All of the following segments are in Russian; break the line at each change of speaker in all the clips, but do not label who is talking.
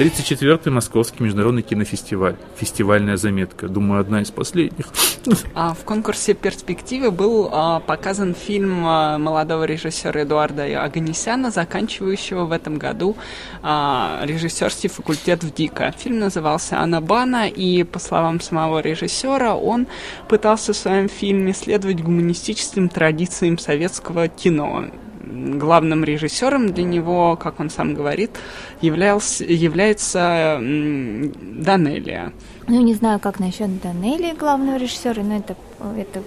34-й Московский международный кинофестиваль. Фестивальная заметка. Думаю, одна из последних.
А в конкурсе «Перспективы» был а, показан фильм а, молодого режиссера Эдуарда Аганесяна, заканчивающего в этом году а, режиссерский факультет в ДИКа. Фильм назывался «Анабана», и, по словам самого режиссера, он пытался в своем фильме следовать гуманистическим традициям советского кино главным режиссером для него, как он сам говорит, являлся, является Данелия.
Ну, не знаю, как насчет Данелии, главного режиссера, но это, это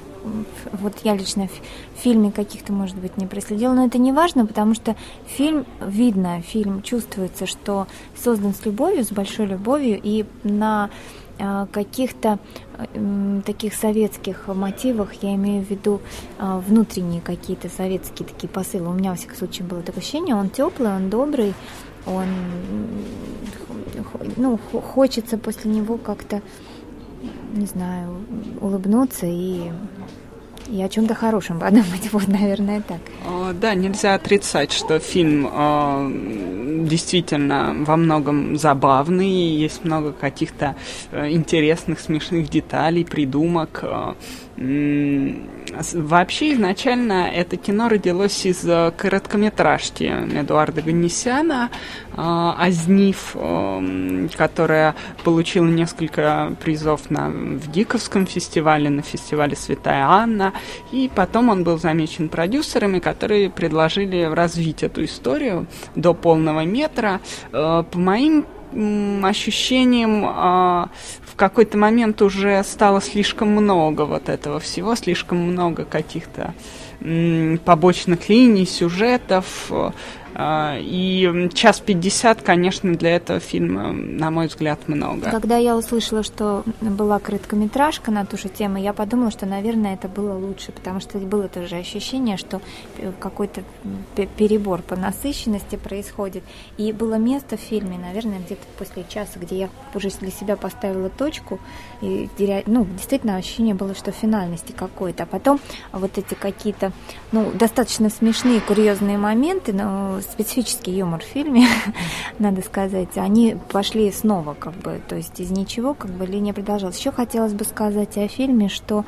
вот я лично в фильме каких-то, может быть, не проследила, но это не важно, потому что фильм видно, фильм чувствуется, что создан с любовью, с большой любовью, и на каких-то таких советских мотивах, я имею в виду а, внутренние какие-то советские такие посылы. У меня, во всяком случае, было такое ощущение, он теплый, он добрый, он, ну, хочется после него как-то, не знаю, улыбнуться и и о чем-то хорошем подумать. Вот, наверное, так.
Да, нельзя отрицать, что фильм э, действительно во многом забавный, есть много каких-то э, интересных, смешных деталей, придумок. Э, Вообще, изначально это кино родилось из э, короткометражки Эдуарда Ганнисяна «Азнив», эм, которая получила несколько призов на, в Диковском фестивале, на фестивале «Святая Анна», и потом он был замечен продюсерами, которые предложили развить эту историю до полного метра. Э, по моим ощущением а, в какой-то момент уже стало слишком много вот этого всего, слишком много каких-то побочных линий, сюжетов, и час пятьдесят, конечно, для этого фильма, на мой взгляд, много.
Когда я услышала, что была короткометражка на ту же тему, я подумала, что, наверное, это было лучше, потому что было тоже ощущение, что какой-то перебор по насыщенности происходит. И было место в фильме, наверное, где-то после часа, где я уже для себя поставила точку, и ну, действительно ощущение было, что финальности какой-то. А потом вот эти какие-то, ну, достаточно смешные, курьезные моменты, но специфический юмор в фильме, надо сказать. Они пошли снова, как бы, то есть из ничего, как бы линия продолжалась. Еще хотелось бы сказать о фильме, что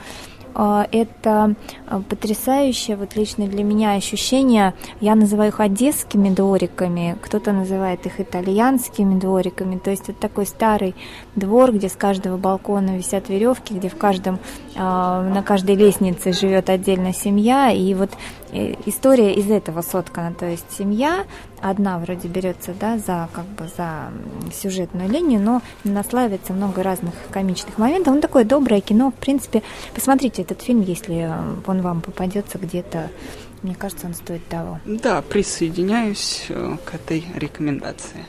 а, это а, потрясающее, вот лично для меня ощущение, я называю их одесскими двориками, кто-то называет их итальянскими двориками, то есть вот такой старый двор, где с каждого балкона висят веревки, где в каждом, а, на каждой лестнице живет отдельно семья, и вот э, история из этого соткана, то есть семья одна вроде берется, да, за как бы за сюжетную линию, но наслаивается много разных комичных моментов. Он такое доброе кино, в принципе, посмотрите этот фильм, если он вам попадется где-то мне кажется, он стоит того.
Да, присоединяюсь э, к этой рекомендации.